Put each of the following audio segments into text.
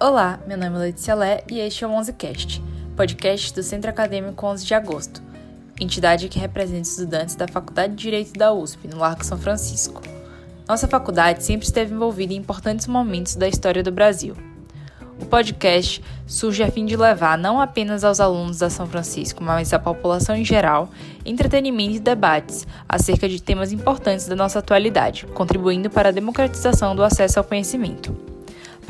Olá, meu nome é Letícia Lé e este é o 11cast, podcast do Centro Acadêmico 11 de Agosto, entidade que representa estudantes da Faculdade de Direito da USP, no Largo São Francisco. Nossa faculdade sempre esteve envolvida em importantes momentos da história do Brasil. O podcast surge a fim de levar não apenas aos alunos da São Francisco, mas à população em geral, entretenimento e debates acerca de temas importantes da nossa atualidade, contribuindo para a democratização do acesso ao conhecimento.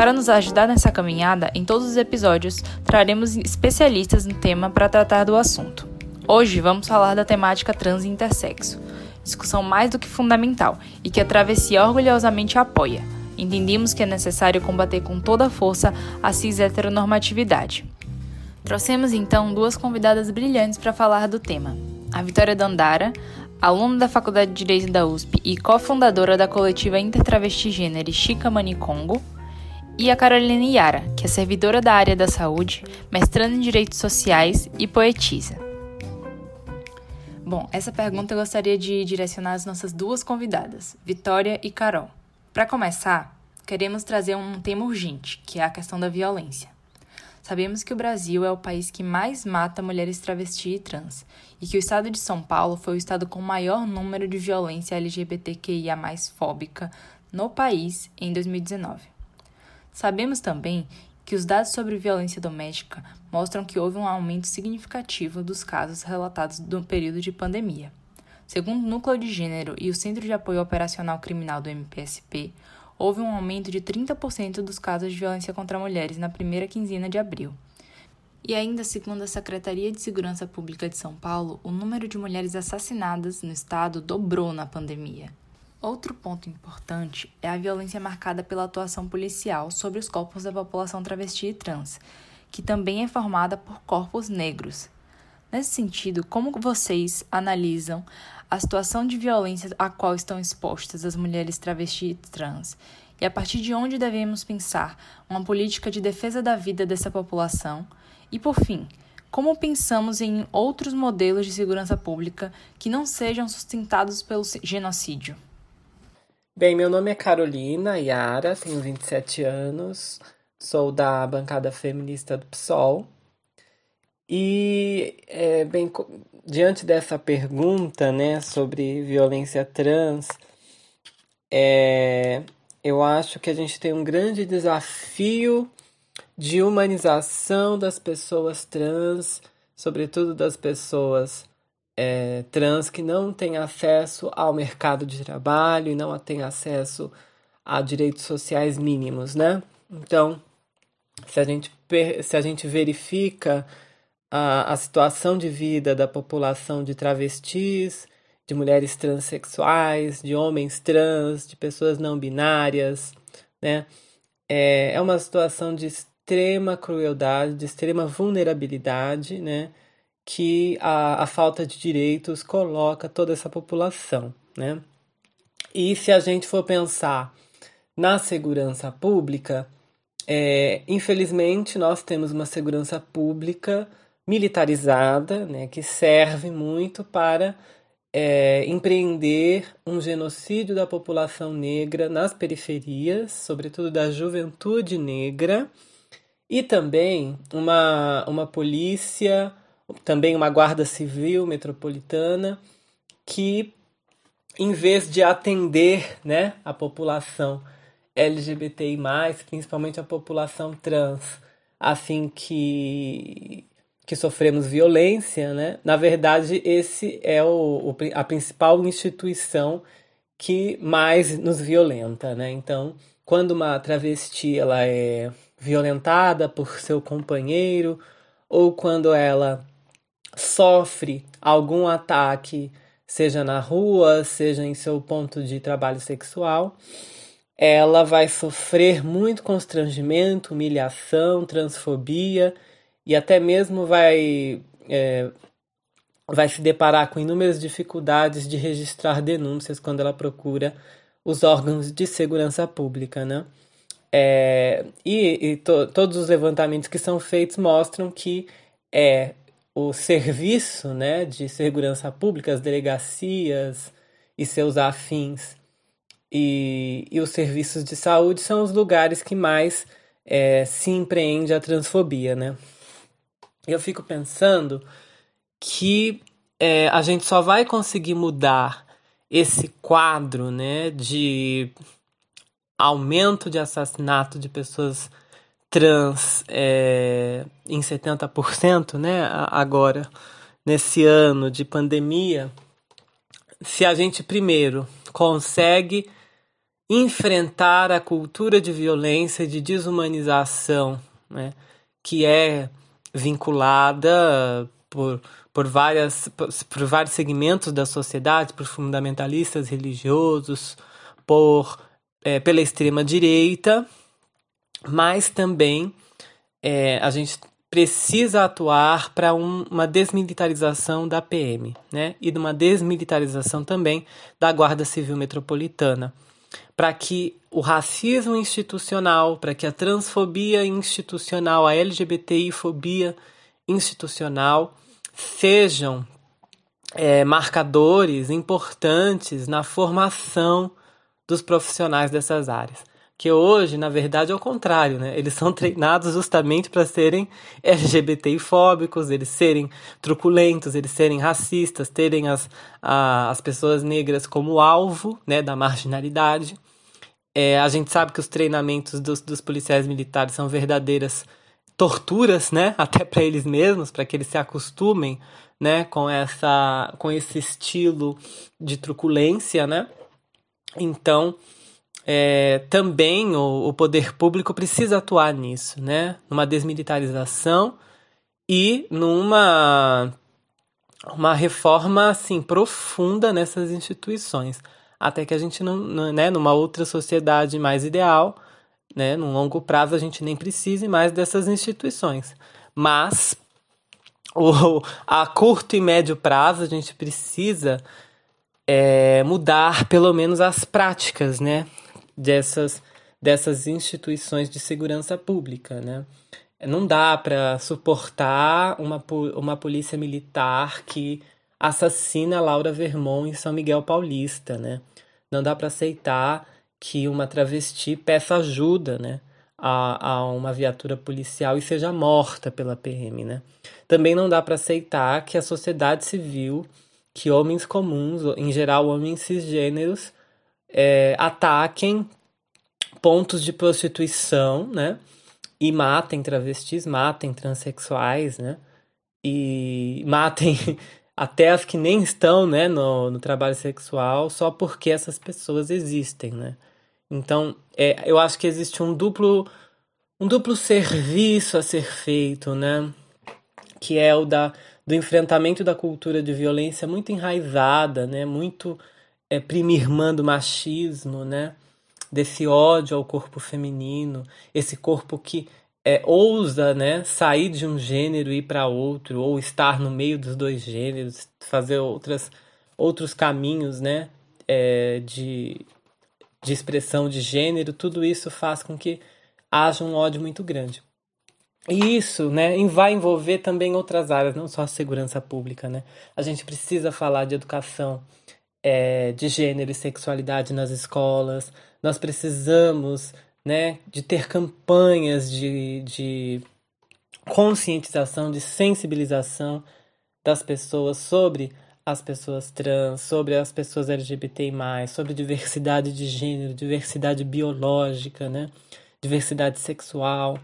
Para nos ajudar nessa caminhada, em todos os episódios traremos especialistas no tema para tratar do assunto. Hoje vamos falar da temática trans e intersexo, discussão mais do que fundamental e que a travessia orgulhosamente apoia. Entendemos que é necessário combater com toda a força a cis heteronormatividade. Trouxemos então duas convidadas brilhantes para falar do tema. A Vitória Dandara, aluna da Faculdade de Direito da USP e cofundadora da coletiva Intertravesti Gênero Chica Manicongo, e a Carolina Yara, que é servidora da área da saúde, mestrando em Direitos Sociais e poetisa. Bom, essa pergunta eu gostaria de direcionar às nossas duas convidadas, Vitória e Carol. Para começar, queremos trazer um tema urgente, que é a questão da violência. Sabemos que o Brasil é o país que mais mata mulheres travesti e trans, e que o estado de São Paulo foi o estado com maior número de violência LGBTQIA fóbica no país em 2019. Sabemos também que os dados sobre violência doméstica mostram que houve um aumento significativo dos casos relatados no período de pandemia. Segundo o Núcleo de Gênero e o Centro de Apoio Operacional Criminal do MPSP, houve um aumento de 30% dos casos de violência contra mulheres na primeira quinzena de abril. E ainda segundo a Secretaria de Segurança Pública de São Paulo, o número de mulheres assassinadas no estado dobrou na pandemia. Outro ponto importante é a violência marcada pela atuação policial sobre os corpos da população travesti e trans, que também é formada por corpos negros. Nesse sentido, como vocês analisam a situação de violência a qual estão expostas as mulheres travesti e trans? E a partir de onde devemos pensar uma política de defesa da vida dessa população? E por fim, como pensamos em outros modelos de segurança pública que não sejam sustentados pelo genocídio? Bem, meu nome é Carolina Yara, tenho 27 anos, sou da bancada feminista do PSOL. E, é, bem, diante dessa pergunta, né, sobre violência trans, é, eu acho que a gente tem um grande desafio de humanização das pessoas trans, sobretudo das pessoas é, trans que não têm acesso ao mercado de trabalho e não têm acesso a direitos sociais mínimos, né? Então, se a gente, se a gente verifica a, a situação de vida da população de travestis, de mulheres transexuais, de homens trans, de pessoas não binárias, né? É, é uma situação de extrema crueldade, de extrema vulnerabilidade, né? Que a, a falta de direitos coloca toda essa população, né? E se a gente for pensar na segurança pública, é, infelizmente nós temos uma segurança pública militarizada, né, que serve muito para é, empreender um genocídio da população negra nas periferias, sobretudo da juventude negra, e também uma, uma polícia também uma guarda civil metropolitana que em vez de atender né, a população LGBTI+, principalmente a população trans, assim que, que sofremos violência, né? na verdade esse é o, a principal instituição que mais nos violenta. Né? Então, quando uma travesti ela é violentada por seu companheiro, ou quando ela sofre algum ataque, seja na rua, seja em seu ponto de trabalho sexual, ela vai sofrer muito constrangimento, humilhação, transfobia e até mesmo vai, é, vai se deparar com inúmeras dificuldades de registrar denúncias quando ela procura os órgãos de segurança pública, né? É, e, e to, todos os levantamentos que são feitos mostram que é o serviço né, de segurança pública, as delegacias e seus afins, e, e os serviços de saúde são os lugares que mais é, se empreende a transfobia, né? Eu fico pensando que é, a gente só vai conseguir mudar esse quadro, né, de aumento de assassinato de pessoas trans é, em 70%, né, agora, nesse ano de pandemia, se a gente primeiro consegue enfrentar a cultura de violência de desumanização, né, que é vinculada por, por, várias, por, por vários segmentos da sociedade, por fundamentalistas religiosos, por é, pela extrema direita, mas também é, a gente precisa atuar para um, uma desmilitarização da PM, né? E de uma desmilitarização também da Guarda Civil Metropolitana, para que o racismo institucional, para que a transfobia institucional, a LGBTI-fobia institucional sejam é, marcadores importantes na formação dos profissionais dessas áreas. Que hoje, na verdade, é o contrário, né? Eles são treinados justamente para serem LGBTI-fóbicos, eles serem truculentos, eles serem racistas, terem as, a, as pessoas negras como alvo né, da marginalidade. É, a gente sabe que os treinamentos dos, dos policiais militares são verdadeiras torturas, né, até para eles mesmos, para que eles se acostumem, né, com essa com esse estilo de truculência, né? Então, é, também o, o, poder público precisa atuar nisso, né? Numa desmilitarização e numa uma reforma assim profunda nessas instituições, até que a gente não, né, numa outra sociedade mais ideal, né, num longo prazo a gente nem precise mais dessas instituições. Mas o, a curto e médio prazo a gente precisa é, mudar pelo menos as práticas, né, dessas dessas instituições de segurança pública, né? Não dá para suportar uma, uma polícia militar que assassina Laura Vermont em São Miguel Paulista, né? Não dá para aceitar que uma travesti peça ajuda, né? A, a uma viatura policial e seja morta pela PM, né? Também não dá para aceitar que a sociedade civil, que homens comuns, em geral homens cisgêneros, é, ataquem pontos de prostituição, né? E matem travestis, matem transexuais, né? E matem até as que nem estão, né, no, no trabalho sexual, só porque essas pessoas existem, né? Então, é, eu acho que existe um duplo um duplo serviço a ser feito, né? Que é o da, do enfrentamento da cultura de violência muito enraizada, né? Muito é, prima irmã do machismo, né? Desse ódio ao corpo feminino, esse corpo que é, ousa né, sair de um gênero e ir para outro, ou estar no meio dos dois gêneros, fazer outras, outros caminhos né, é, de, de expressão de gênero, tudo isso faz com que haja um ódio muito grande. E isso né, vai envolver também outras áreas, não só a segurança pública. Né? A gente precisa falar de educação é, de gênero e sexualidade nas escolas, nós precisamos né, de ter campanhas de, de conscientização, de sensibilização das pessoas sobre as pessoas trans, sobre as pessoas LGBTI+, sobre diversidade de gênero, diversidade biológica, né? diversidade sexual,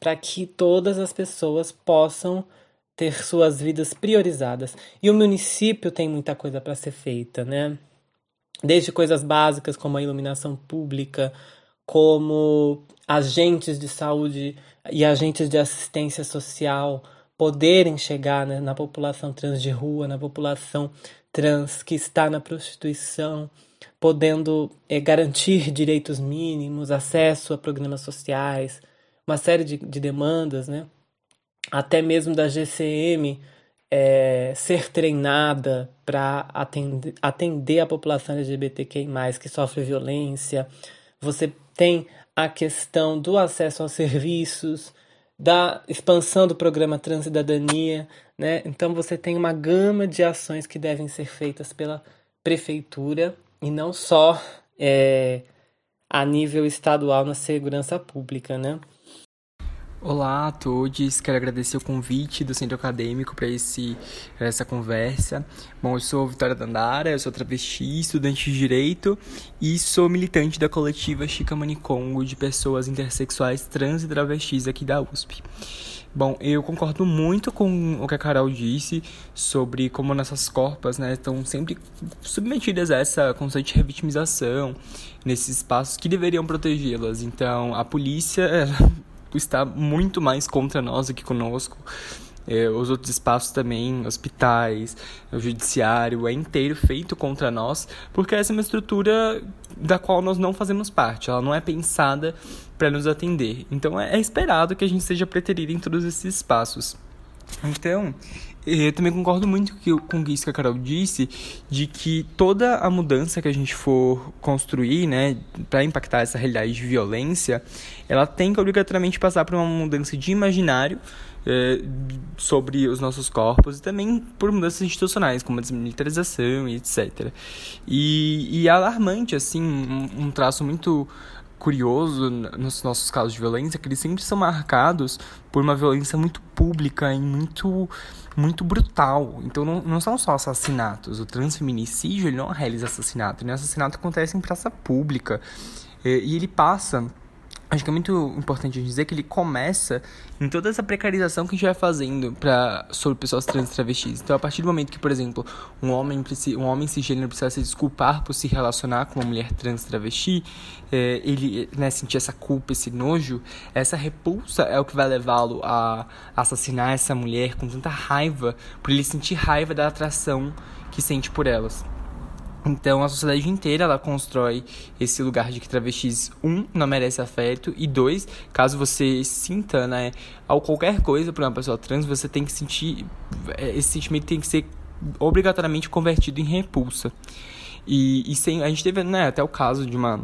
para que todas as pessoas possam ter suas vidas priorizadas. E o município tem muita coisa para ser feita, né? Desde coisas básicas como a iluminação pública, como agentes de saúde e agentes de assistência social poderem chegar né, na população trans de rua, na população trans que está na prostituição, podendo é, garantir direitos mínimos, acesso a programas sociais, uma série de, de demandas, né? Até mesmo da GCM é, ser treinada para atender, atender a população LGBTQI, que sofre violência. Você tem a questão do acesso aos serviços, da expansão do programa Transcidadania, né? Então você tem uma gama de ações que devem ser feitas pela prefeitura e não só é, a nível estadual na segurança pública, né? Olá a todos, quero agradecer o convite do Centro Acadêmico para essa conversa. Bom, eu sou Vitória Dandara, eu sou travesti, estudante de Direito e sou militante da coletiva Chica Manicongo de pessoas intersexuais trans e travestis aqui da USP. Bom, eu concordo muito com o que a Carol disse sobre como nossas corpas né, estão sempre submetidas a essa constante revitimização nesses espaços que deveriam protegê-las. Então, a polícia está muito mais contra nós do que conosco. É, os outros espaços também, hospitais, o judiciário, é inteiro feito contra nós, porque essa é uma estrutura da qual nós não fazemos parte, ela não é pensada para nos atender. Então é, é esperado que a gente seja preterido em todos esses espaços. Então, eu também concordo muito com isso que a Carol disse, de que toda a mudança que a gente for construir, né, para impactar essa realidade de violência, ela tem que obrigatoriamente passar por uma mudança de imaginário é, sobre os nossos corpos e também por mudanças institucionais, como a desmilitarização e etc. E, e é alarmante, assim, um, um traço muito curioso nos nossos casos de violência que eles sempre são marcados por uma violência muito pública e muito muito brutal. Então não, não são só assassinatos. O transfeminicídio ele não realiza assassinato. O assassinato acontece em praça pública. E ele passa Acho que é muito importante dizer que ele começa em toda essa precarização que a gente vai fazendo pra, sobre pessoas trans e travestis. Então, a partir do momento que, por exemplo, um homem, um homem cisgênero precisa se desculpar por se relacionar com uma mulher trans travesti, é, ele né, sentir essa culpa, esse nojo, essa repulsa é o que vai levá-lo a assassinar essa mulher com tanta raiva, por ele sentir raiva da atração que sente por elas. Então a sociedade inteira ela constrói esse lugar de que travestis um não merece afeto e dois, caso você sinta, né, ao qualquer coisa para uma pessoa trans, você tem que sentir é, esse sentimento tem que ser obrigatoriamente convertido em repulsa. E, e sem, a gente teve né, até o caso de uma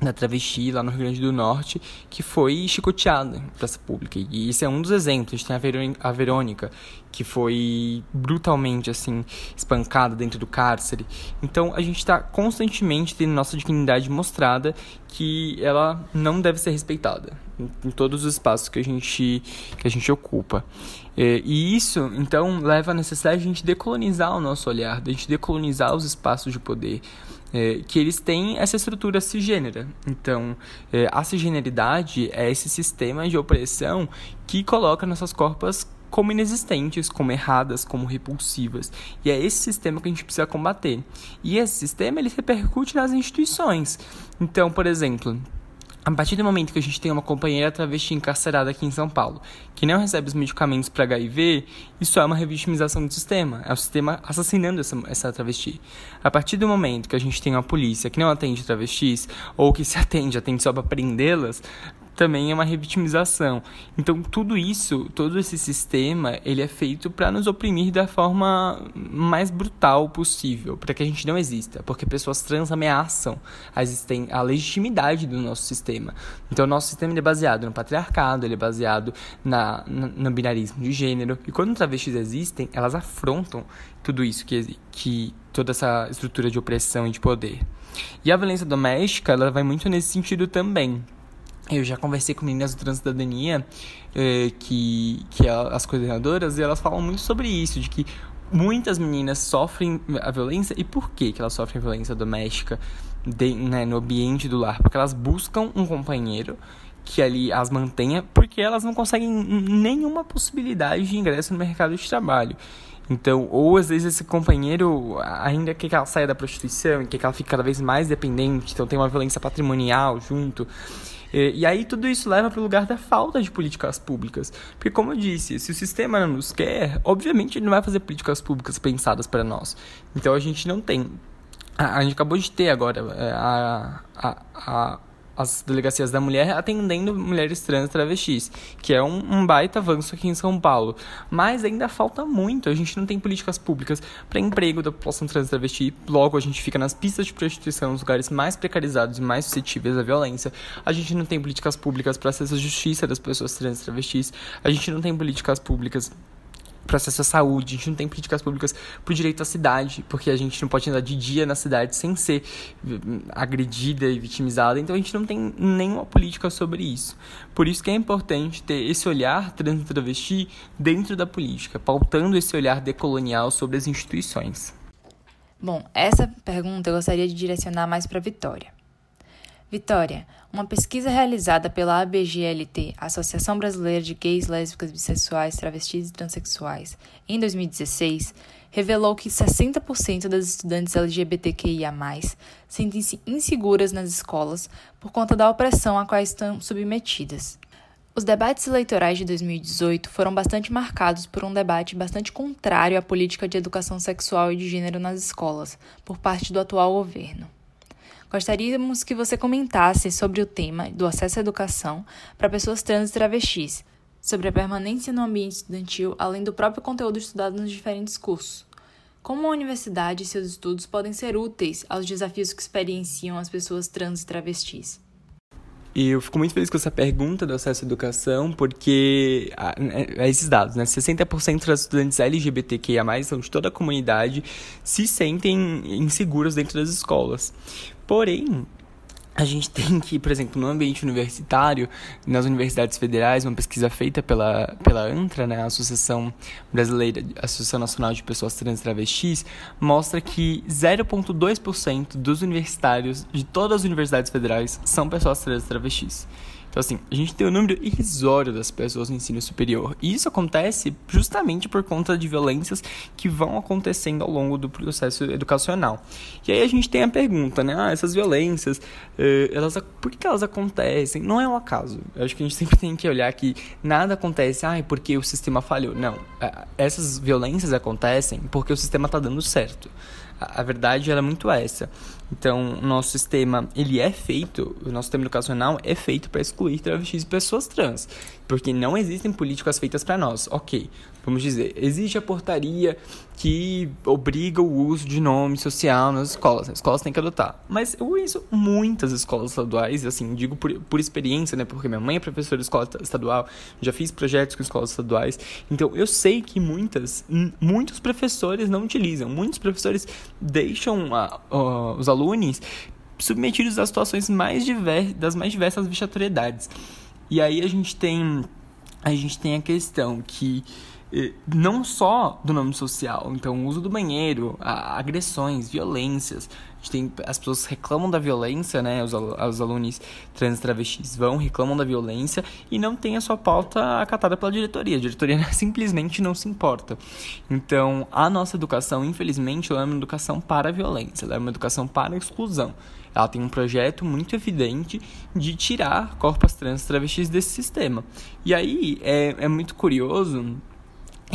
da travesti lá no Rio Grande do Norte que foi chicoteada em praça pública. E esse é um dos exemplos. A tem a Verônica, que foi brutalmente assim espancada dentro do cárcere. Então a gente está constantemente tendo nossa dignidade mostrada que ela não deve ser respeitada em, todos os espaços que a gente que a gente ocupa. É, e isso então leva à necessidade de a gente decolonizar o nosso olhar, de a gente decolonizar os espaços de poder é, que eles têm essa estrutura cisgênera. Então, é, a cisgeneridade é esse sistema de opressão que coloca nossas corpas como inexistentes, como erradas, como repulsivas. E é esse sistema que a gente precisa combater. E esse sistema ele repercute nas instituições. Então, por exemplo, a partir do momento que a gente tem uma companheira travesti encarcerada aqui em São Paulo, que não recebe os medicamentos para HIV, isso é uma revitimização do sistema. É o sistema assassinando essa, essa travesti. A partir do momento que a gente tem uma polícia que não atende travestis, ou que se atende, atende só para prendê-las, também é uma revitimização. Então, tudo isso, todo esse sistema, ele é feito para nos oprimir da forma mais brutal possível, para que a gente não exista, porque pessoas trans ameaçam a, a legitimidade do nosso sistema. Então, o nosso sistema é baseado no patriarcado, ele é baseado na, no binarismo de gênero, e quando travestis existem, elas afrontam tudo isso que, que toda essa estrutura de opressão e de poder. E a violência doméstica, ela vai muito nesse sentido também. Eu já conversei com meninas do Transcidadania, eh, que, que é as coordenadoras, e elas falam muito sobre isso, de que muitas meninas sofrem a violência e por que, que elas sofrem violência doméstica de, né, no ambiente do lar? Porque elas buscam um companheiro que ali as mantenha, porque elas não conseguem nenhuma possibilidade de ingresso no mercado de trabalho. Então, ou às vezes esse companheiro ainda quer que ela saia da prostituição quer que ela fique cada vez mais dependente, então tem uma violência patrimonial junto. E, e aí tudo isso leva para o lugar da falta de políticas públicas. Porque, como eu disse, se o sistema não nos quer, obviamente ele não vai fazer políticas públicas pensadas para nós. Então a gente não tem. A, a gente acabou de ter agora é, a, a, a as delegacias da mulher atendendo mulheres trans travestis, que é um, um, baita avanço aqui em São Paulo. Mas ainda falta muito, a gente não tem políticas públicas para emprego da população trans travesti, logo a gente fica nas pistas de prostituição, nos lugares mais precarizados e mais suscetíveis à violência. A gente não tem políticas públicas para acesso à justiça das pessoas trans travestis, a gente não tem políticas públicas processo à saúde, a gente não tem políticas públicas pro direito à cidade, porque a gente não pode andar de dia na cidade sem ser hum, agredida e vitimizada, então a gente não tem nenhuma política sobre isso. Por isso que é importante ter esse olhar trans travesti dentro da política, pautando esse olhar decolonial sobre as instituições. Bom, essa pergunta eu gostaria de direcionar mais para Vitória. Vitória, uma pesquisa realizada pela ABGLT, Associação Brasileira de Gays, Lésbicas, Bissexuais, Travestis e Transsexuais, em 2016, revelou que 60% das estudantes LGBTQIA+, sentem-se inseguras nas escolas por conta da opressão a qual estão submetidas. Os debates eleitorais de 2018 foram bastante marcados por um debate bastante contrário à política de educação sexual e de gênero nas escolas, por parte do atual governo. Gostaríamos que você comentasse sobre o tema do acesso à educação para pessoas trans e travestis, sobre a permanência no ambiente estudantil, além do próprio conteúdo estudado nos diferentes cursos. Como a universidade e seus estudos podem ser úteis aos desafios que experienciam as pessoas trans e travestis? E eu fico muito feliz com essa pergunta do acesso à educação, porque é esses dados, né? 60% das estudantes LGBTQIA+, são de toda a comunidade, se sentem inseguros dentro das escolas. Porém, a gente tem que, por exemplo, no ambiente universitário, nas universidades federais, uma pesquisa feita pela, pela ANTRA, né, a Associação Brasileira, Associação Nacional de Pessoas Trans e Travestis, mostra que 0,2% dos universitários de todas as universidades federais são pessoas trans e travestis. Então, assim, a gente tem um número irrisório das pessoas no ensino superior. E isso acontece justamente por conta de violências que vão acontecendo ao longo do processo educacional. E aí a gente tem a pergunta, né? Ah, essas violências, eh, elas, por que elas acontecem? Não é um acaso. Eu acho que a gente sempre tem que olhar que nada acontece, ah, porque o sistema falhou. Não. Essas violências acontecem porque o sistema está dando certo. A, verdade é muito essa. Então, nosso sistema, ele é feito, o nosso sistema educacional é feito para excluir travestis e pessoas trans, porque não existem políticas feitas para nós. OK. Vamos dizer, existe a portaria que obriga o uso de nome social nas escolas. As escolas têm que adotar. Mas eu conheço muitas escolas estaduais, assim, digo por, por experiência, né? Porque minha mãe é professora de escola estadual, já fiz projetos com escolas estaduais. Então, eu sei que muitas, muitos professores não utilizam. Muitos professores deixam a, a, os alunos submetidos a situações mais diversas, das mais diversas vexatoriedades. E aí a gente tem a gente tem a questão que não só do nome social, então o uso do banheiro, agressões, violências. A gente tem, as pessoas reclamam da violência, né? Os, os alunos trans travestis vão, reclamam da violência e não tem a sua pauta acatada pela diretoria. A diretoria simplesmente não se importa. Então, a nossa educação, infelizmente, ela é uma educação para a violência, ela é uma educação para a exclusão. Ela tem um projeto muito evidente de tirar corpos trans travestis desse sistema. E aí é, é muito curioso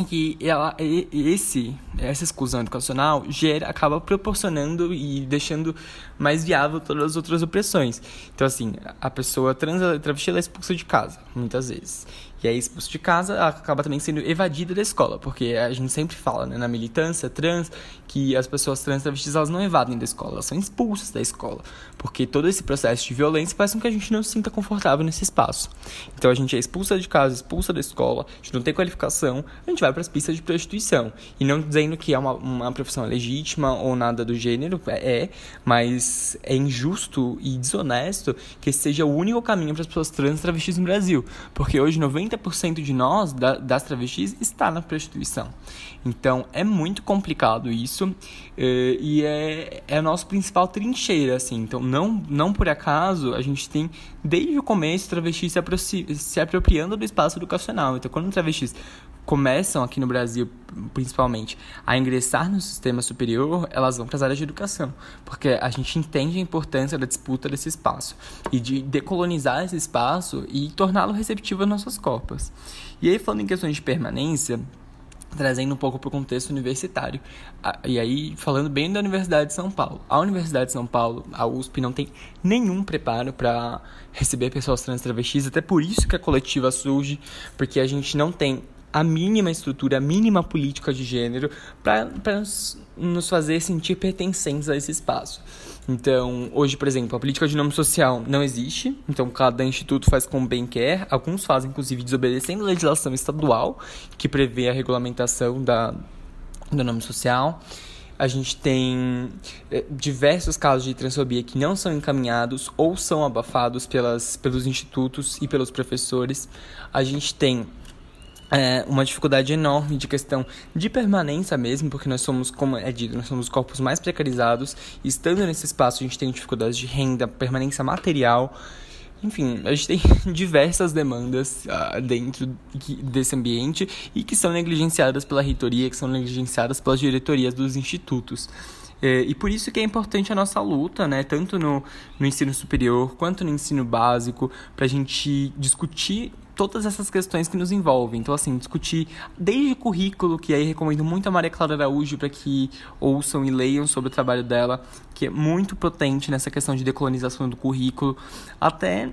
que ela, esse, essa exclusão educacional gera, acaba proporcionando e deixando mais viável todas as outras opressões. Então, assim, a pessoa trans, travesti, ela é expulsa de casa, muitas vezes. E aí, expulso de casa, ela acaba também sendo evadida da escola, porque a gente sempre fala, né, na militância trans, que as pessoas trans travestis, elas não evadem da escola, elas são expulsas da escola, porque todo esse processo de violência faz com que a gente não se sinta confortável nesse espaço. Então, a gente é expulsa de casa, expulsa da escola, a gente não tem qualificação, a gente vai para as pistas de prostituição. E não dizendo que é uma, uma profissão legítima ou nada do gênero, é, mas é injusto e desonesto que seja o único caminho para as pessoas trans e travestis no Brasil, porque hoje 90 30% de nós, da, das travestis, está na prostituição. Então, é muito complicado isso eh, e é, é a nossa principal trincheira, assim. Então, não, não por acaso, a gente tem, desde o começo, travestis se, se apropriando do espaço educacional. Então, quando travestis começam aqui no Brasil, principalmente, a ingressar no sistema superior, elas vão para as áreas de educação, porque a gente entende a importância da disputa desse espaço e de decolonizar esse espaço e torná-lo receptivo às nossas copas. E aí, falando em questões de permanência, trazendo um pouco para o contexto universitário. E aí, falando bem da Universidade de São Paulo. A Universidade de São Paulo, a USP, não tem nenhum preparo para receber pessoas trans travestis, até por isso que a coletiva surge, porque a gente não tem a mínima estrutura, a mínima política de gênero para nos, fazer sentir pertencentes a esse espaço. Então, hoje, por exemplo, a política de nome social não existe, então cada instituto faz como bem quer. Alguns fazem, inclusive, desobedecendo a legislação estadual que prevê a regulamentação da, do nome social. A gente tem eh, diversos casos de transfobia que não são encaminhados ou são abafados pelas, pelos institutos e pelos professores. A gente tem é, uma dificuldade enorme de questão de permanência mesmo, porque nós somos, como é dito, nós somos os corpos mais precarizados. Estando nesse espaço, a gente tem dificuldades de renda, permanência material. Enfim, a gente tem diversas demandas uh, dentro desse ambiente e que são negligenciadas pela reitoria, que são negligenciadas pelas diretorias dos institutos. É, e por isso que é importante a nossa luta, né, tanto no, no ensino superior quanto no ensino básico, para a gente discutir todas essas questões que nos envolvem. Então, assim, discutir desde currículo, que aí recomendo muito a Maria Clara Araújo para que ouçam e leiam sobre o trabalho dela, que é muito potente nessa questão de decolonização do currículo, até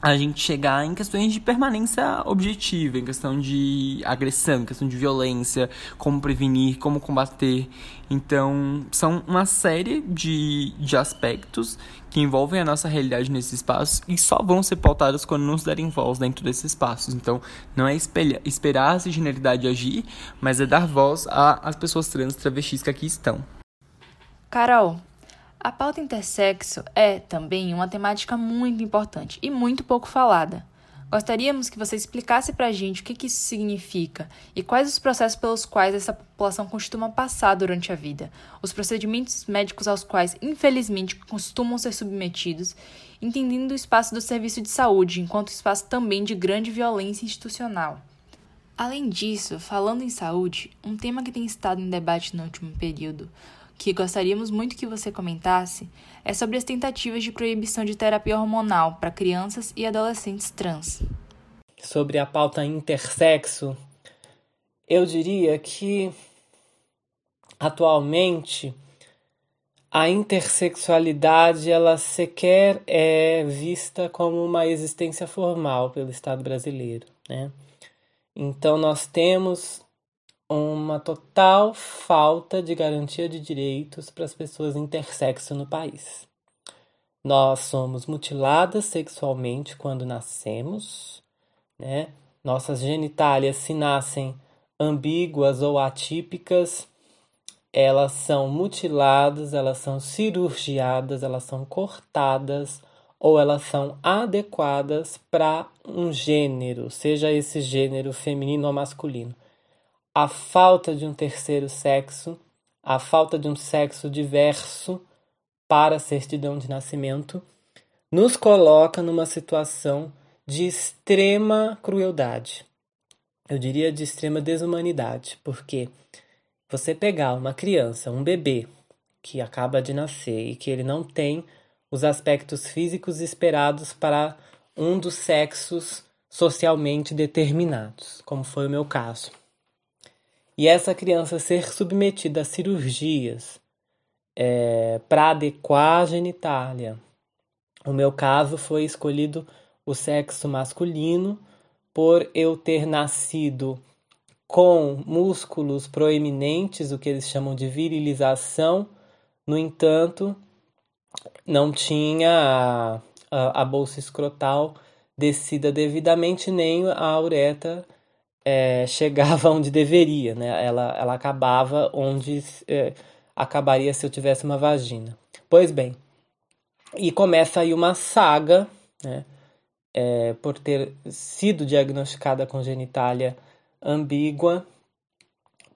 a gente chegar em questões de permanência objetiva, em questão de agressão, em questão de violência, como prevenir, como combater. Então, são uma série de, de aspectos que envolvem a nossa realidade nesses espaços e só vão ser pautados quando nos derem voz dentro desses espaços. Então, não é esperar a cisgeneridade agir, mas é dar voz às pessoas trans travestis que aqui estão. Carol, a pauta intersexo é também uma temática muito importante e muito pouco falada. Gostaríamos que você explicasse para a gente o que, que isso significa e quais os processos pelos quais essa população costuma passar durante a vida, os procedimentos médicos aos quais, infelizmente, costumam ser submetidos, entendendo o espaço do serviço de saúde enquanto espaço também de grande violência institucional. Além disso, falando em saúde, um tema que tem estado em debate no último período que gostaríamos muito que você comentasse é sobre as tentativas de proibição de terapia hormonal para crianças e adolescentes trans. Sobre a pauta intersexo, eu diria que atualmente a intersexualidade ela sequer é vista como uma existência formal pelo Estado brasileiro, né? Então nós temos uma total falta de garantia de direitos para as pessoas intersexo no país. Nós somos mutiladas sexualmente quando nascemos, né? Nossas genitálias, se nascem ambíguas ou atípicas, elas são mutiladas, elas são cirurgiadas, elas são cortadas ou elas são adequadas para um gênero, seja esse gênero feminino ou masculino a falta de um terceiro sexo, a falta de um sexo diverso para a certidão de nascimento, nos coloca numa situação de extrema crueldade. Eu diria de extrema desumanidade, porque você pegar uma criança, um bebê que acaba de nascer e que ele não tem os aspectos físicos esperados para um dos sexos socialmente determinados, como foi o meu caso e essa criança ser submetida a cirurgias é, para adequar a genitália. No meu caso, foi escolhido o sexo masculino por eu ter nascido com músculos proeminentes, o que eles chamam de virilização. No entanto, não tinha a, a, a bolsa escrotal descida devidamente, nem a uretra é, chegava onde deveria, né? Ela, ela acabava onde é, acabaria se eu tivesse uma vagina. Pois bem, e começa aí uma saga, né? É, por ter sido diagnosticada com genitália ambígua,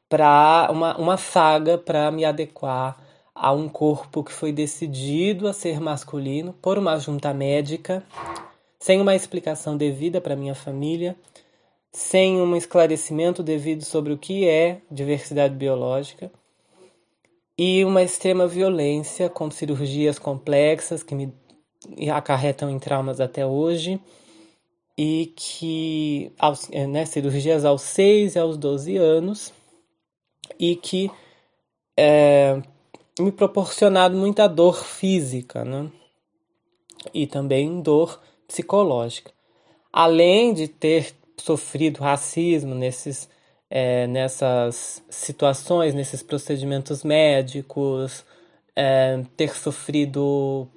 para uma, uma saga para me adequar a um corpo que foi decidido a ser masculino por uma junta médica, sem uma explicação devida para minha família sem um esclarecimento devido sobre o que é diversidade biológica e uma extrema violência com cirurgias complexas que me acarretam em traumas até hoje e que aos, é, né, cirurgias aos 6 e aos 12 anos e que é, me proporcionado muita dor física né? e também dor psicológica. Além de ter sofrido racismo nesses, é, nessas situações, nesses procedimentos médicos, é, ter sofrido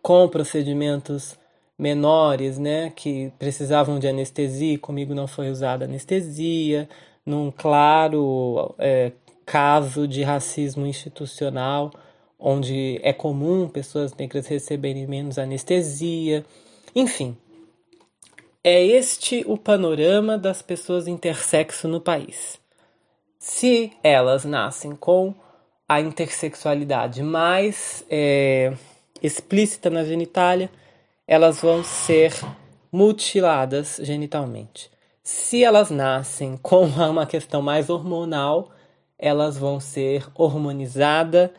com procedimentos menores, né, que precisavam de anestesia, comigo não foi usada anestesia, num claro é, caso de racismo institucional, onde é comum pessoas negras receberem menos anestesia, enfim. É este o panorama das pessoas intersexo no país. Se elas nascem com a intersexualidade mais é, explícita na genitália, elas vão ser mutiladas genitalmente. Se elas nascem com uma questão mais hormonal, elas vão ser hormonizadas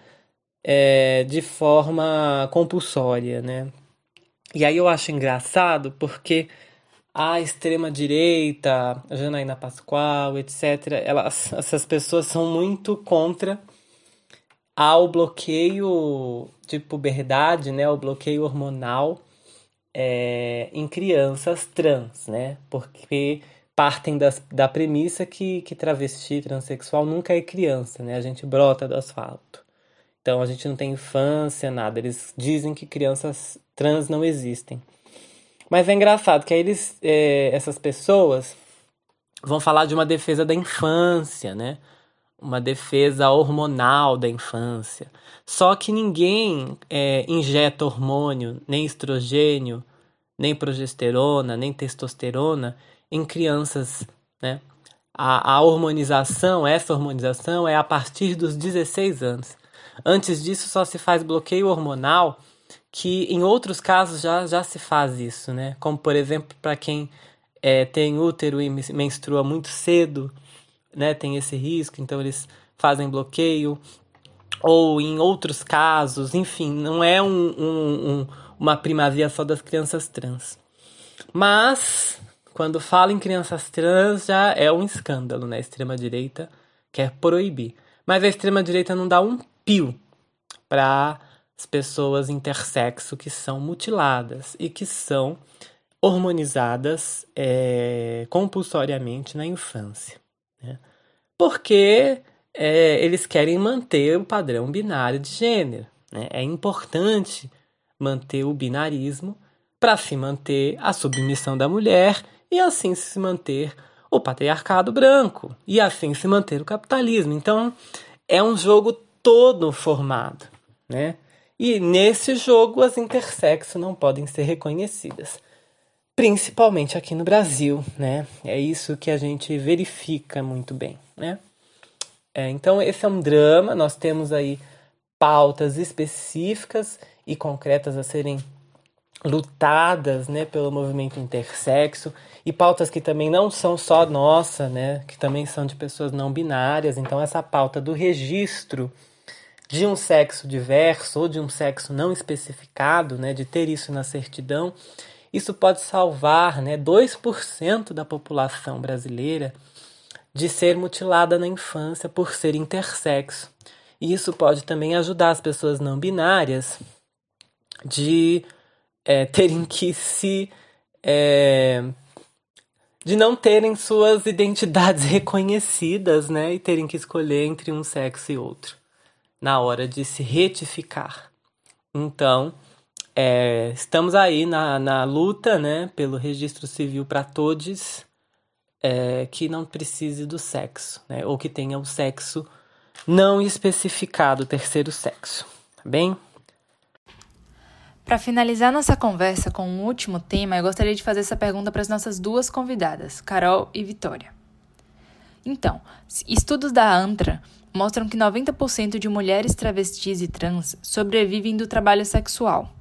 é, de forma compulsória, né? E aí eu acho engraçado porque a extrema direita, a Janaína Pascoal, etc., elas, essas pessoas são muito contra ao bloqueio de puberdade, né, o bloqueio hormonal é, em crianças trans, né, porque partem das, da premissa que, que travesti transexual nunca é criança, né, a gente brota do asfalto. Então a gente não tem infância, nada. Eles dizem que crianças trans não existem. Mas é engraçado que eles, é, essas pessoas vão falar de uma defesa da infância, né? uma defesa hormonal da infância. Só que ninguém é, injeta hormônio, nem estrogênio, nem progesterona, nem testosterona em crianças, né? A, a hormonização, essa hormonização é a partir dos 16 anos. Antes disso só se faz bloqueio hormonal, que em outros casos já, já se faz isso, né? Como por exemplo para quem é, tem útero e menstrua muito cedo, né, tem esse risco, então eles fazem bloqueio. Ou em outros casos, enfim, não é um, um, um, uma primazia só das crianças trans. Mas, quando fala em crianças trans, já é um escândalo, né? A extrema-direita quer proibir. Mas a extrema-direita não dá um pio para as pessoas intersexo que são mutiladas e que são hormonizadas é, compulsoriamente na infância porque é, eles querem manter o padrão binário de gênero. Né? É importante manter o binarismo para se manter a submissão da mulher e assim se manter o patriarcado branco e assim se manter o capitalismo. Então é um jogo todo formado, né? E nesse jogo as intersexo não podem ser reconhecidas, principalmente aqui no Brasil, né? É isso que a gente verifica muito bem né? É, então, esse é um drama, nós temos aí pautas específicas e concretas a serem lutadas, né, pelo movimento intersexo e pautas que também não são só nossa, né, que também são de pessoas não binárias. Então essa pauta do registro de um sexo diverso ou de um sexo não especificado, né, de ter isso na certidão, isso pode salvar, né, 2% da população brasileira de ser mutilada na infância por ser intersexo. E isso pode também ajudar as pessoas não binárias de é, terem que se. É, de não terem suas identidades reconhecidas, né? E terem que escolher entre um sexo e outro na hora de se retificar. Então, é, estamos aí na, na luta, né, pelo registro civil para todos é, que não precise do sexo, né? Ou que tenha o sexo não especificado, terceiro sexo, tá bem? Para finalizar nossa conversa com um último tema, eu gostaria de fazer essa pergunta para as nossas duas convidadas, Carol e Vitória. Então, estudos da ANTRA mostram que 90% de mulheres travestis e trans sobrevivem do trabalho sexual.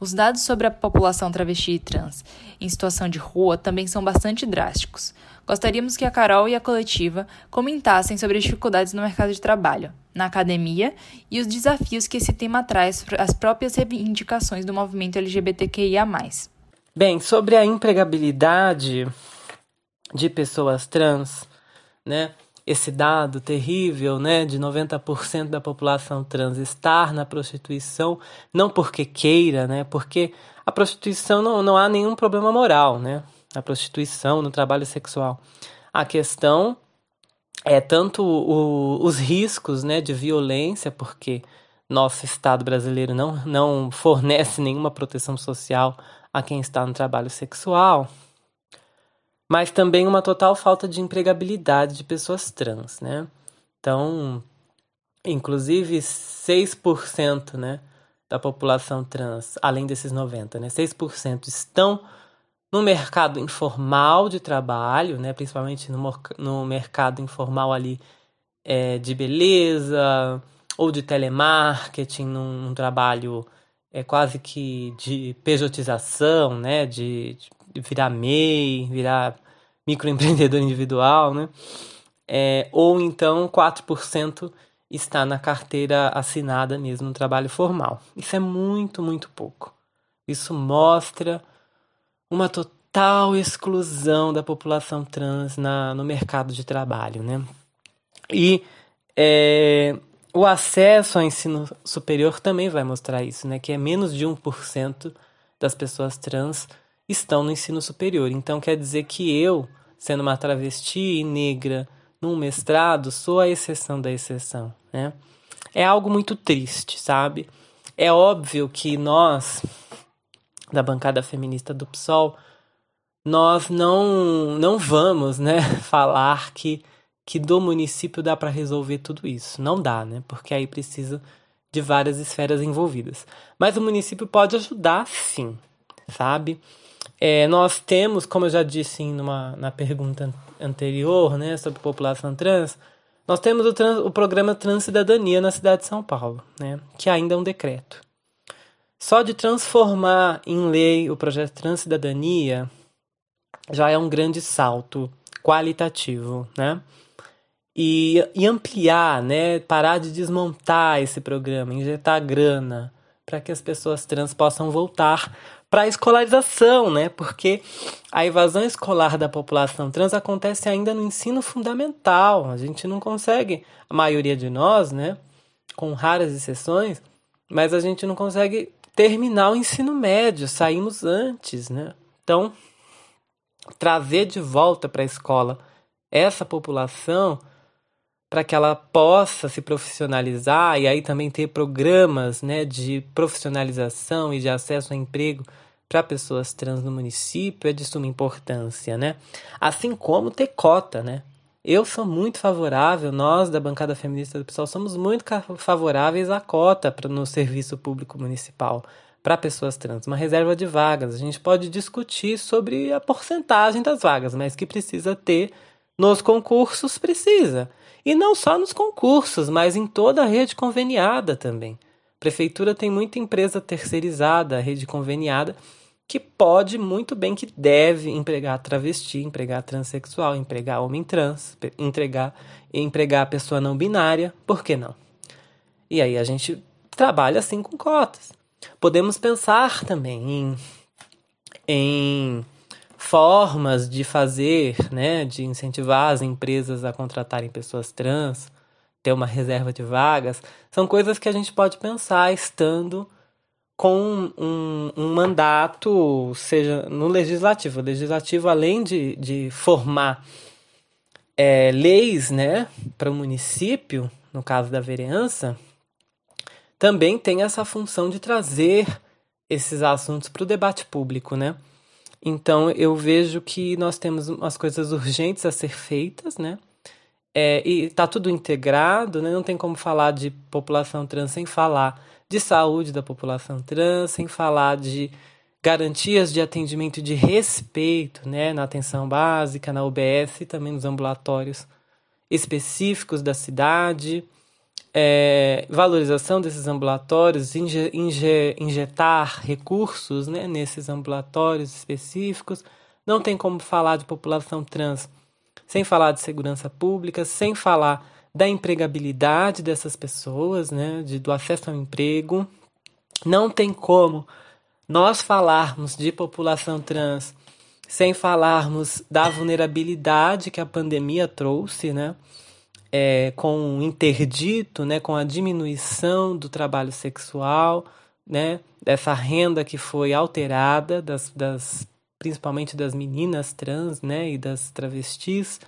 Os dados sobre a população travesti e trans em situação de rua também são bastante drásticos. Gostaríamos que a Carol e a coletiva comentassem sobre as dificuldades no mercado de trabalho, na academia e os desafios que esse tema traz para as próprias reivindicações do movimento LGBTQIA. Bem, sobre a empregabilidade de pessoas trans, né? Esse dado terrível, né, de 90% da população trans estar na prostituição, não porque queira, né, porque a prostituição não, não há nenhum problema moral, né, a prostituição no trabalho sexual. A questão é tanto o, os riscos, né, de violência, porque nosso Estado brasileiro não, não fornece nenhuma proteção social a quem está no trabalho sexual, mas também uma total falta de empregabilidade de pessoas trans, né? Então, inclusive 6%, né, da população trans, além desses 90, né, 6% estão no mercado informal de trabalho, né, principalmente no, no mercado informal ali é, de beleza ou de telemarketing, num, num trabalho é, quase que de pejotização, né, de, de virar MEI, virar microempreendedor individual, né, é, ou então 4% está na carteira assinada mesmo no trabalho formal. Isso é muito, muito pouco. Isso mostra uma total exclusão da população trans na, no mercado de trabalho, né? E é, o acesso ao ensino superior também vai mostrar isso, né? Que é menos de 1% das pessoas trans estão no ensino superior. Então quer dizer que eu, sendo uma travesti negra num mestrado, sou a exceção da exceção, né? É algo muito triste, sabe? É óbvio que nós, da bancada feminista do PSOL, nós não, não vamos né, falar que, que do município dá para resolver tudo isso. Não dá, né? Porque aí precisa de várias esferas envolvidas. Mas o município pode ajudar, sim, sabe? É, nós temos, como eu já disse numa, na pergunta anterior, né, sobre população trans, nós temos o, trans, o programa Transcidadania na cidade de São Paulo, né, que ainda é um decreto. Só de transformar em lei o projeto Transcidadania já é um grande salto qualitativo, né? E, e ampliar, né? Parar de desmontar esse programa, injetar grana para que as pessoas trans possam voltar para a escolarização, né? Porque a evasão escolar da população trans acontece ainda no ensino fundamental. A gente não consegue, a maioria de nós, né? Com raras exceções, mas a gente não consegue terminar o ensino médio, saímos antes, né? Então, trazer de volta para a escola essa população para que ela possa se profissionalizar e aí também ter programas né, de profissionalização e de acesso a emprego para pessoas trans no município é de suma importância, né? Assim como ter cota, né? Eu sou muito favorável, nós da bancada feminista do PSOL somos muito favoráveis à cota no serviço público municipal para pessoas trans, uma reserva de vagas. A gente pode discutir sobre a porcentagem das vagas, mas que precisa ter nos concursos, precisa. E não só nos concursos, mas em toda a rede conveniada também. A prefeitura tem muita empresa terceirizada, rede conveniada, que pode muito bem, que deve empregar travesti, empregar transexual, empregar homem trans, entregar, empregar pessoa não binária, por que não? E aí a gente trabalha assim com cotas. Podemos pensar também em, em formas de fazer, né, de incentivar as empresas a contratarem pessoas trans, ter uma reserva de vagas, são coisas que a gente pode pensar estando com um, um mandato, seja no legislativo. O legislativo, além de, de formar é, leis né, para o município, no caso da vereança, também tem essa função de trazer esses assuntos para o debate público, né? Então eu vejo que nós temos umas coisas urgentes a ser feitas, né? É, e está tudo integrado, né? Não tem como falar de população trans sem falar de saúde da população trans, sem falar de garantias de atendimento de respeito, né? Na atenção básica, na UBS e também nos ambulatórios específicos da cidade é, valorização desses ambulatórios, inje, inje, injetar recursos né, nesses ambulatórios específicos. Não tem como falar de população trans sem falar de segurança pública, sem falar da empregabilidade dessas pessoas, né, de, do acesso ao emprego. Não tem como nós falarmos de população trans sem falarmos da vulnerabilidade que a pandemia trouxe, né? É, com o interdito, né, com a diminuição do trabalho sexual, né, dessa renda que foi alterada, das, das, principalmente das meninas trans né, e das travestis,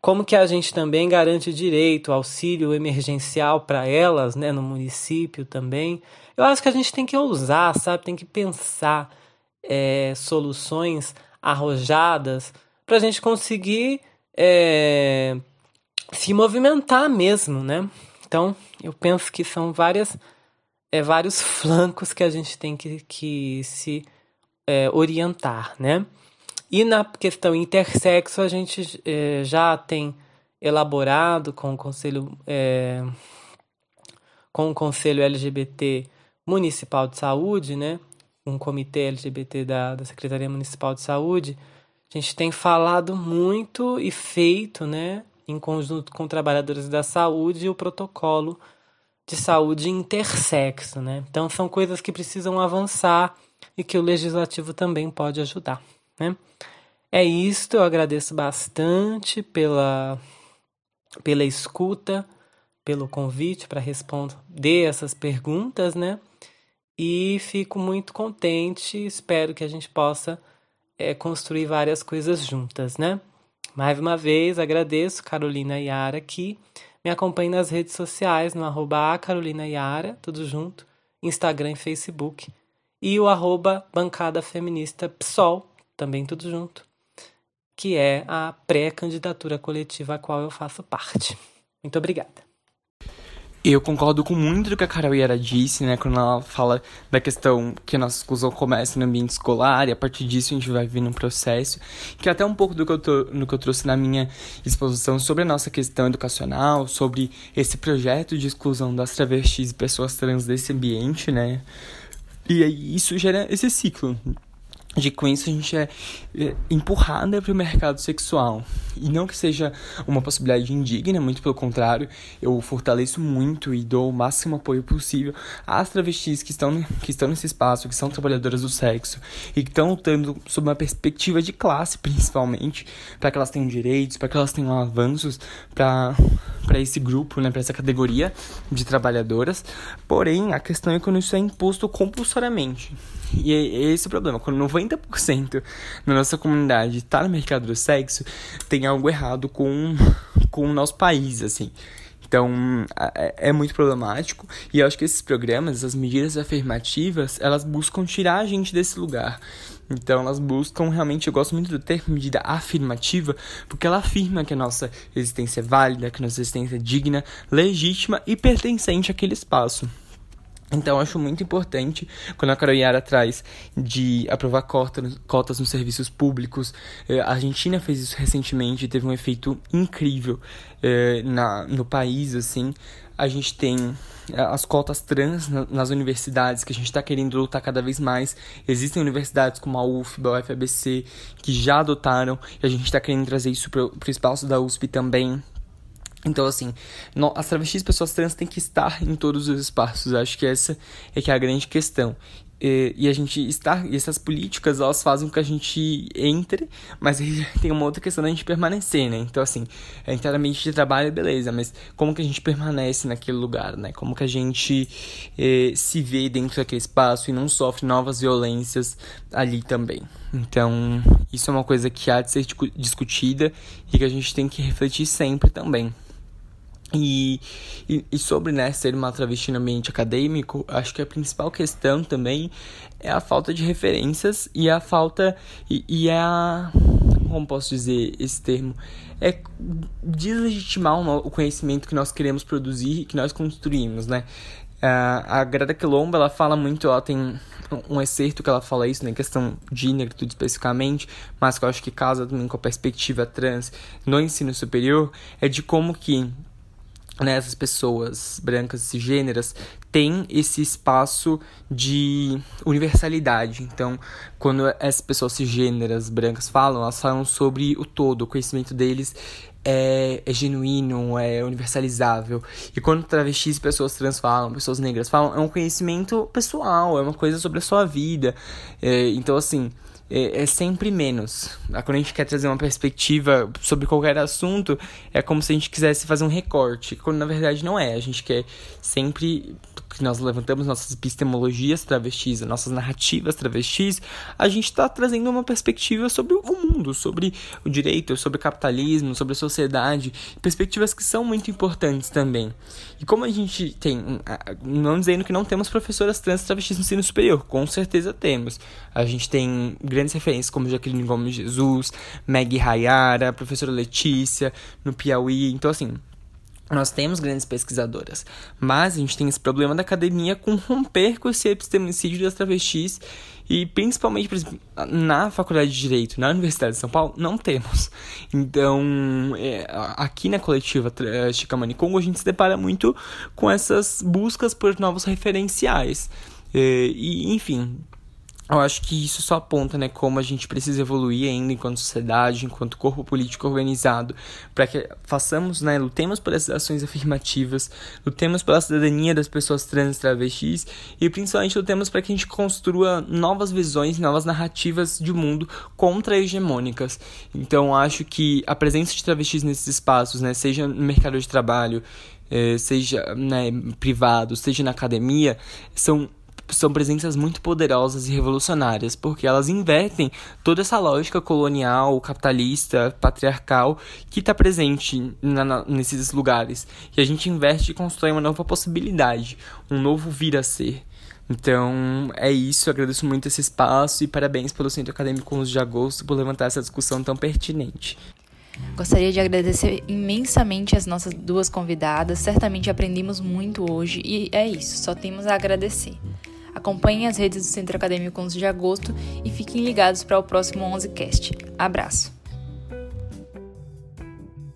como que a gente também garante direito, auxílio emergencial para elas, né, no município também. Eu acho que a gente tem que ousar, sabe? Tem que pensar é, soluções arrojadas para a gente conseguir é, se movimentar mesmo, né? Então, eu penso que são várias, é, vários flancos que a gente tem que, que se é, orientar, né? E na questão intersexo, a gente é, já tem elaborado com o Conselho, é, com o Conselho LGBT Municipal de Saúde, né? Um comitê LGBT da, da Secretaria Municipal de Saúde, a gente tem falado muito e feito, né? Em conjunto com trabalhadores da saúde, o protocolo de saúde intersexo, né? Então são coisas que precisam avançar e que o legislativo também pode ajudar, né? É isto, eu agradeço bastante pela pela escuta, pelo convite para responder essas perguntas, né? E fico muito contente, espero que a gente possa é, construir várias coisas juntas, né? Mais uma vez, agradeço Carolina Yara aqui. Me acompanhe nas redes sociais, no arroba Carolina Yara, tudo junto, Instagram e Facebook. E o arroba Bancada Feminista PSOL, também tudo junto, que é a pré-candidatura coletiva a qual eu faço parte. Muito obrigada. Eu concordo com muito do que a Carol Yara disse, né? Quando ela fala da questão que a nossa exclusão começa no ambiente escolar e a partir disso a gente vai vir num processo. Que é até um pouco do que eu, tô, no que eu trouxe na minha exposição sobre a nossa questão educacional, sobre esse projeto de exclusão das travestis e pessoas trans desse ambiente, né? E isso gera esse ciclo de com isso a gente é, é empurrada para o mercado sexual. E não que seja uma possibilidade indigna, muito pelo contrário, eu fortaleço muito e dou o máximo apoio possível às travestis que estão, que estão nesse espaço, que são trabalhadoras do sexo e que estão lutando sob uma perspectiva de classe, principalmente, para que elas tenham direitos, para que elas tenham avanços para esse grupo, né, para essa categoria de trabalhadoras. Porém, a questão é quando isso é imposto compulsoriamente. E é esse o problema, quando 90% da nossa comunidade está no mercado do sexo, tem algo errado com, com o nosso país, assim. Então, é, é muito problemático e eu acho que esses programas, as medidas afirmativas, elas buscam tirar a gente desse lugar. Então, elas buscam realmente, eu gosto muito do termo medida afirmativa, porque ela afirma que a nossa existência é válida, que a nossa existência é digna, legítima e pertencente àquele espaço. Então, acho muito importante quando a Caroiara traz de aprovar cotas, cotas nos serviços públicos. Eh, a Argentina fez isso recentemente e teve um efeito incrível eh, na, no país, assim. A gente tem eh, as cotas trans nas universidades, que a gente está querendo lutar cada vez mais. Existem universidades como a UFBA, a UFABC, que já adotaram, e a gente está querendo trazer isso para o espaço da USP também. Então, assim, as travestis e pessoas trans têm que estar em todos os espaços. Acho que essa é que é a grande questão. E, e a gente está, e essas políticas, elas fazem com que a gente entre, mas tem uma outra questão da gente permanecer, né? Então, assim, é inteiramente de trabalho, beleza, mas como que a gente permanece naquele lugar, né? Como que a gente eh, se vê dentro daquele espaço e não sofre novas violências ali também. Então, isso é uma coisa que há de ser discutida e que a gente tem que refletir sempre também. E, e, e, sobre né, ser uma travesti no ambiente acadêmico, acho que a principal questão também é a falta de referências e a falta. E, e é a. Como posso dizer esse termo? É deslegitimar o conhecimento que nós queremos produzir e que nós construímos, né? A Greta Quilomba, ela fala muito, ela tem um excerto que ela fala isso, né, questão de negritude especificamente, mas que eu acho que casa também com a perspectiva trans no ensino superior, é de como que né, essas pessoas brancas cisgêneras têm esse espaço de universalidade. Então, quando essas pessoas cisgêneras brancas falam, elas falam sobre o todo, o conhecimento deles é, é genuíno, é universalizável. E quando travestis, pessoas trans falam, pessoas negras falam, é um conhecimento pessoal, é uma coisa sobre a sua vida. É, então, assim, é, é, sempre menos. Quando a gente quer trazer uma perspectiva sobre qualquer assunto, é como se a gente quisesse fazer um recorte, quando na verdade não é. A gente quer sempre que nós levantamos nossas epistemologias travestis, nossas narrativas travestis, a gente está trazendo uma perspectiva sobre o mundo, sobre o direito, sobre o capitalismo, sobre a sociedade, perspectivas que são muito importantes também. E como a gente tem, não dizendo que não temos professoras trans travestis no ensino superior, com certeza temos. A gente tem grandes referências como Jaqueline Gomes Jesus, Meg Rayara, professora Letícia, no Piauí. Então, assim, nós temos grandes pesquisadoras, mas a gente tem esse problema da academia com romper com esse epistemicídio das travestis e principalmente na faculdade de direito, na Universidade de São Paulo, não temos. Então, é, aqui na coletiva Chicamani Congo, a gente se depara muito com essas buscas por novos referenciais. É, e, enfim, eu acho que isso só aponta, né, como a gente precisa evoluir ainda enquanto sociedade, enquanto corpo político organizado, para que façamos, né, lutemos por essas ações afirmativas, lutemos pela cidadania das pessoas trans travestis e principalmente lutemos para que a gente construa novas visões, novas narrativas de mundo contra-hegemônicas. Então, acho que a presença de travestis nesses espaços, né, seja no mercado de trabalho, eh, seja né, privado, seja na academia, são são presenças muito poderosas e revolucionárias, porque elas invertem toda essa lógica colonial, capitalista, patriarcal que está presente na, na, nesses lugares. E a gente inverte e constrói uma nova possibilidade, um novo vir a ser. Então é isso, agradeço muito esse espaço e parabéns pelo Centro Acadêmico 11 de Agosto por levantar essa discussão tão pertinente. Gostaria de agradecer imensamente as nossas duas convidadas, certamente aprendemos muito hoje e é isso, só temos a agradecer. Acompanhem as redes do Centro Acadêmico 11 de Agosto e fiquem ligados para o próximo 11cast. Abraço!